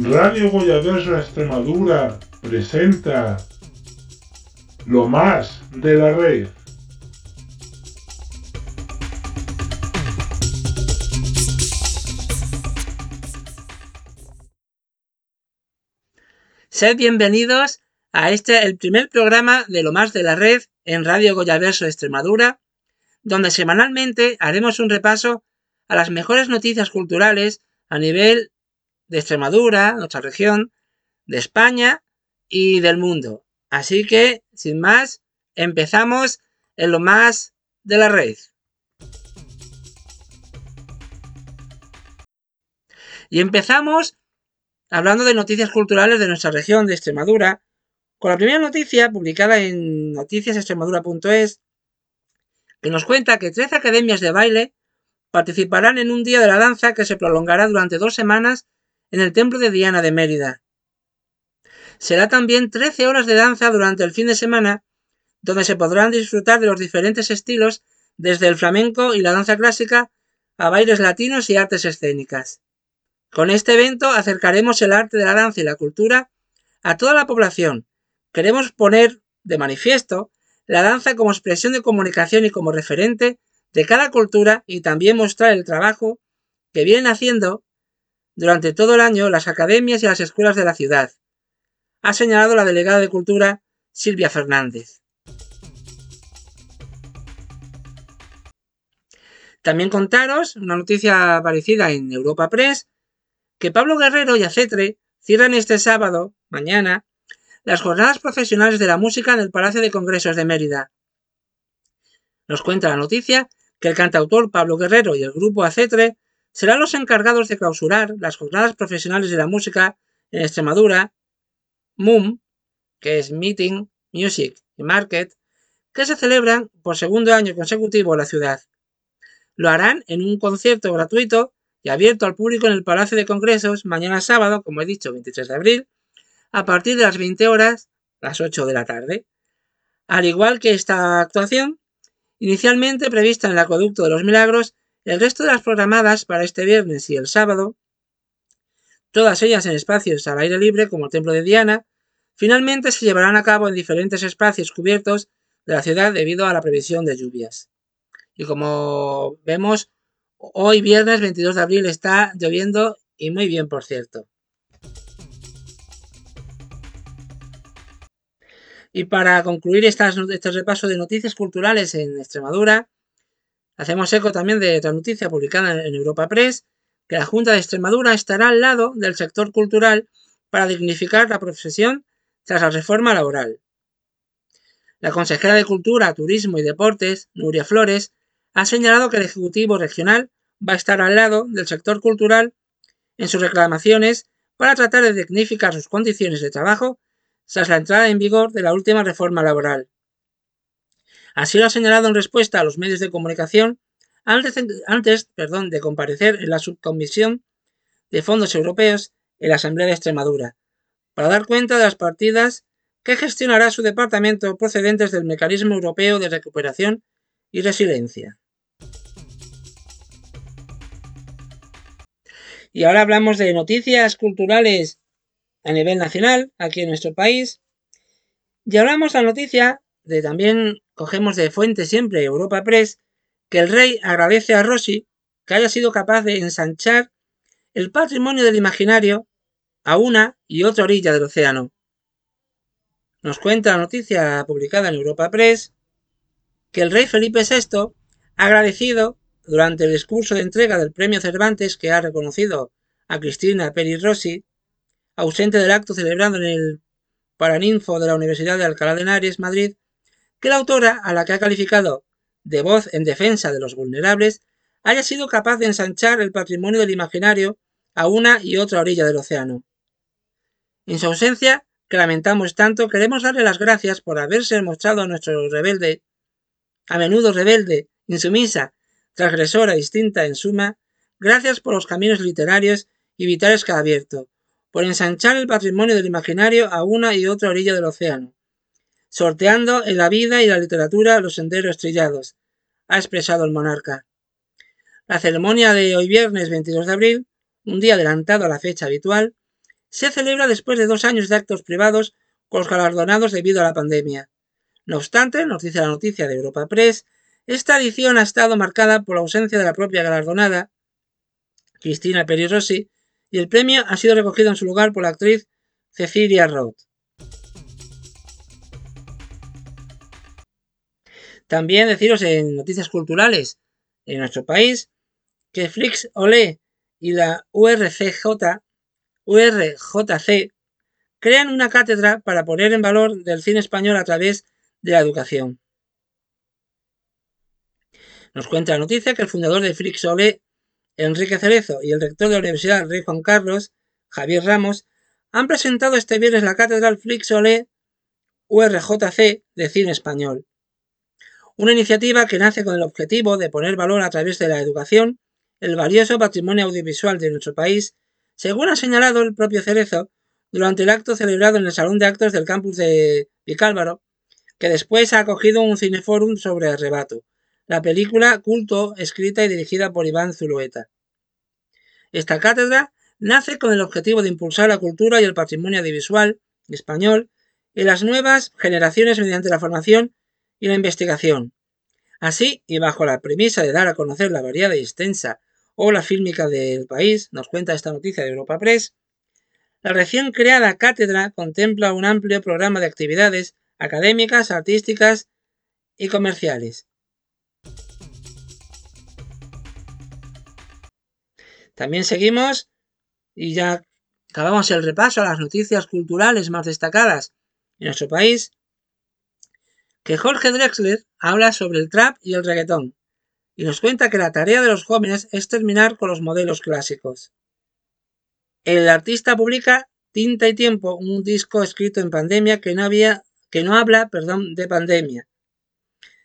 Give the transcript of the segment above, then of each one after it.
Radio Goyaverso Extremadura presenta lo más de la red. Sed bienvenidos a este, el primer programa de lo más de la red en Radio Goyaverso Extremadura, donde semanalmente haremos un repaso a las mejores noticias culturales a nivel de Extremadura, nuestra región, de España y del mundo. Así que, sin más, empezamos en lo más de la red. Y empezamos hablando de noticias culturales de nuestra región de Extremadura, con la primera noticia publicada en noticiasextremadura.es, que nos cuenta que 13 academias de baile participarán en un día de la danza que se prolongará durante dos semanas en el templo de Diana de Mérida. Será también 13 horas de danza durante el fin de semana, donde se podrán disfrutar de los diferentes estilos, desde el flamenco y la danza clásica a bailes latinos y artes escénicas. Con este evento acercaremos el arte de la danza y la cultura a toda la población. Queremos poner de manifiesto la danza como expresión de comunicación y como referente de cada cultura y también mostrar el trabajo que vienen haciendo durante todo el año las academias y las escuelas de la ciudad, ha señalado la delegada de Cultura Silvia Fernández. También contaros una noticia parecida en Europa Press, que Pablo Guerrero y Acetre cierran este sábado, mañana, las jornadas profesionales de la música en el Palacio de Congresos de Mérida. Nos cuenta la noticia que el cantautor Pablo Guerrero y el grupo Acetre serán los encargados de clausurar las jornadas profesionales de la música en Extremadura, MUM, que es Meeting, Music y Market, que se celebran por segundo año consecutivo en la ciudad. Lo harán en un concierto gratuito y abierto al público en el Palacio de Congresos mañana sábado, como he dicho, 23 de abril, a partir de las 20 horas, las 8 de la tarde. Al igual que esta actuación, inicialmente prevista en el Acueducto de los Milagros, el resto de las programadas para este viernes y el sábado, todas ellas en espacios al aire libre como el Templo de Diana, finalmente se llevarán a cabo en diferentes espacios cubiertos de la ciudad debido a la previsión de lluvias. Y como vemos, hoy viernes 22 de abril está lloviendo y muy bien, por cierto. Y para concluir este repaso de noticias culturales en Extremadura, Hacemos eco también de otra noticia publicada en Europa Press, que la Junta de Extremadura estará al lado del sector cultural para dignificar la profesión tras la reforma laboral. La consejera de Cultura, Turismo y Deportes, Nuria Flores, ha señalado que el Ejecutivo Regional va a estar al lado del sector cultural en sus reclamaciones para tratar de dignificar sus condiciones de trabajo tras la entrada en vigor de la última reforma laboral. Así lo ha señalado en respuesta a los medios de comunicación antes, perdón, de comparecer en la subcomisión de fondos europeos en la Asamblea de Extremadura, para dar cuenta de las partidas que gestionará su departamento procedentes del Mecanismo Europeo de Recuperación y Resiliencia. Y ahora hablamos de noticias culturales a nivel nacional, aquí en nuestro país. Y hablamos la noticia de también cogemos de fuente siempre Europa Press, que el rey agradece a Rossi que haya sido capaz de ensanchar el patrimonio del imaginario a una y otra orilla del océano. Nos cuenta la noticia publicada en Europa Press que el rey Felipe VI agradecido durante el discurso de entrega del premio Cervantes que ha reconocido a Cristina Peri Rossi, ausente del acto celebrado en el Paraninfo de la Universidad de Alcalá de Henares, Madrid, que la autora, a la que ha calificado de voz en defensa de los vulnerables, haya sido capaz de ensanchar el patrimonio del imaginario a una y otra orilla del océano. En su ausencia, que lamentamos tanto, queremos darle las gracias por haberse mostrado a nuestro rebelde, a menudo rebelde, insumisa, transgresora, distinta en suma, gracias por los caminos literarios y vitales que ha abierto, por ensanchar el patrimonio del imaginario a una y otra orilla del océano, sorteando en la vida y la literatura los senderos trillados, ha expresado el monarca. La ceremonia de hoy viernes 22 de abril, un día adelantado a la fecha habitual, se celebra después de dos años de actos privados con los galardonados debido a la pandemia. No obstante, nos dice la noticia de Europa Press, esta edición ha estado marcada por la ausencia de la propia galardonada, Cristina Peri Rossi, y el premio ha sido recogido en su lugar por la actriz Cecilia Roth. También deciros en noticias culturales en nuestro país que Flix Olé y la URCJ, URJC crean una cátedra para poner en valor del cine español a través de la educación. Nos cuenta la noticia que el fundador de Flix Olé, Enrique Cerezo, y el rector de la Universidad Rey Juan Carlos, Javier Ramos, han presentado este viernes la cátedra Flix Olé URJC de cine español una iniciativa que nace con el objetivo de poner valor a través de la educación el valioso patrimonio audiovisual de nuestro país, según ha señalado el propio Cerezo durante el acto celebrado en el Salón de Actos del campus de Vicálvaro, que después ha acogido un cineforum sobre Arrebato, la película culto escrita y dirigida por Iván Zulueta. Esta cátedra nace con el objetivo de impulsar la cultura y el patrimonio audiovisual español en las nuevas generaciones mediante la formación y la investigación. Así, y bajo la premisa de dar a conocer la variada y extensa obra fílmica del país, nos cuenta esta noticia de Europa Press, la recién creada cátedra contempla un amplio programa de actividades académicas, artísticas y comerciales. También seguimos y ya acabamos el repaso a las noticias culturales más destacadas en nuestro país que Jorge Drexler habla sobre el trap y el reggaetón, y nos cuenta que la tarea de los jóvenes es terminar con los modelos clásicos. El artista publica Tinta y Tiempo, un disco escrito en pandemia que no, había, que no habla perdón, de pandemia.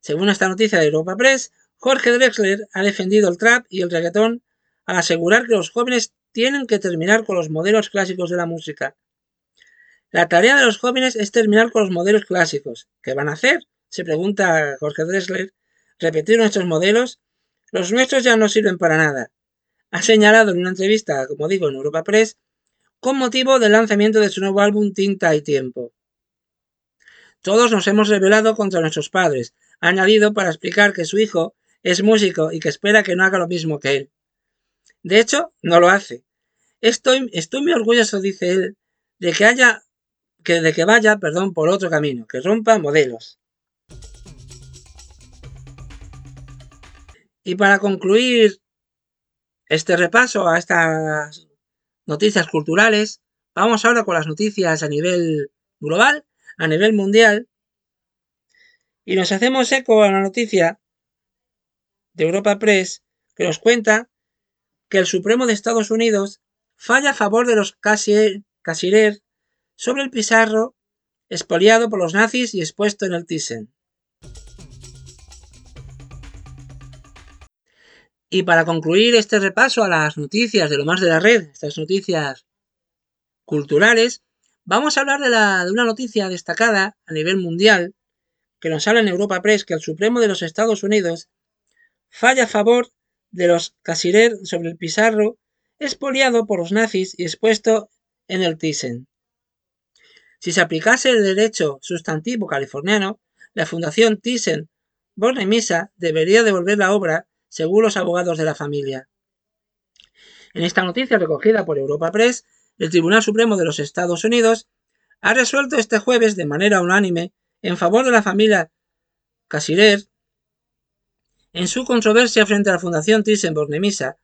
Según esta noticia de Europa Press, Jorge Drexler ha defendido el trap y el reggaetón al asegurar que los jóvenes tienen que terminar con los modelos clásicos de la música la tarea de los jóvenes es terminar con los modelos clásicos. ¿Qué van a hacer? Se pregunta Jorge Dressler. ¿Repetir nuestros modelos? Los nuestros ya no sirven para nada. Ha señalado en una entrevista, como digo, en Europa Press, con motivo del lanzamiento de su nuevo álbum Tinta y Tiempo. Todos nos hemos rebelado contra nuestros padres, ha añadido para explicar que su hijo es músico y que espera que no haga lo mismo que él. De hecho, no lo hace. Estoy, estoy muy orgulloso, dice él, de que haya que de que vaya, perdón, por otro camino, que rompa modelos. Y para concluir este repaso a estas noticias culturales, vamos ahora con las noticias a nivel global, a nivel mundial, y nos hacemos eco a la noticia de Europa Press que nos cuenta que el Supremo de Estados Unidos falla a favor de los casirer sobre el Pizarro, expoliado por los nazis y expuesto en el Thyssen. Y para concluir este repaso a las noticias de lo más de la red, estas noticias culturales, vamos a hablar de, una noticia destacada a nivel mundial que nos habla en Europa Press que el Supremo de los Estados Unidos falla a favor de los Casirer sobre el Pizarro expoliado por los nazis y expuesto en el Thyssen. Si se aplicase el derecho sustantivo californiano, la Fundación Thyssen Bornemisza debería devolver la obra según los abogados de la familia. En esta noticia recogida por Europa Press, el Tribunal Supremo de los Estados Unidos ha resuelto este jueves de manera unánime en favor de la familia Casirer en su controversia frente a la Fundación Thyssen Bornemisza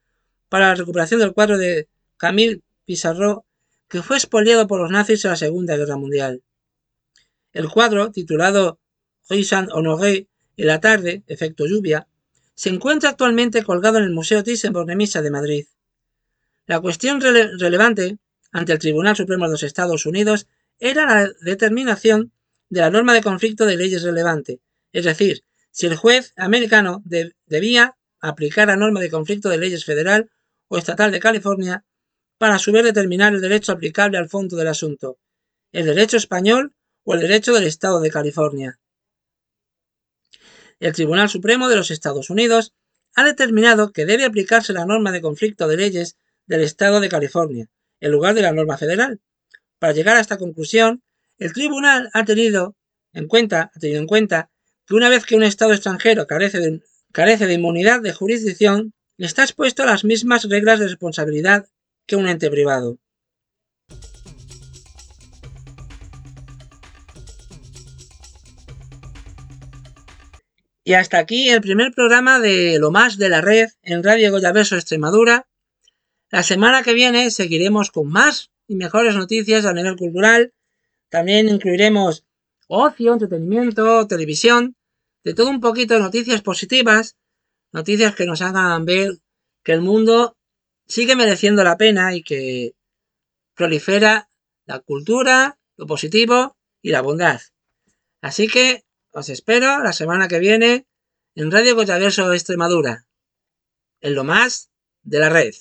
para la recuperación del cuadro de Camille Pissarro que fue expoliado por los nazis en la Segunda Guerra Mundial. El cuadro, titulado Rue Saint-Honoré en la tarde, efecto lluvia, se encuentra actualmente colgado en el Museo Thyssen-Bornemisza de Madrid. La cuestión relevante ante el Tribunal Supremo de los Estados Unidos era la determinación de la norma de conflicto de leyes relevante, es decir, si el juez americano debía aplicar la norma de conflicto de leyes federal o estatal de California para a su vez determinar el derecho aplicable al fondo del asunto, el derecho español o el derecho del Estado de California. El Tribunal Supremo de los Estados Unidos ha determinado que debe aplicarse la norma de conflicto de leyes del Estado de California, en lugar de la norma federal, para llegar a esta conclusión, el tribunal ha tenido en cuenta, que una vez que un Estado extranjero carece de inmunidad de jurisdicción, está expuesto a las mismas reglas de responsabilidad que un ente privado. Y hasta aquí el primer programa de Lo más de la red en Radio Goyaverso Extremadura. La semana que viene seguiremos con más y mejores noticias a nivel cultural. También incluiremos ocio, entretenimiento, televisión, de todo un poquito noticias positivas, noticias que nos hagan ver que el mundo sigue mereciendo la pena y que prolifera la cultura, lo positivo y la bondad. Así que os espero la semana que viene en Radio Cochaverso Extremadura, en lo más de la red.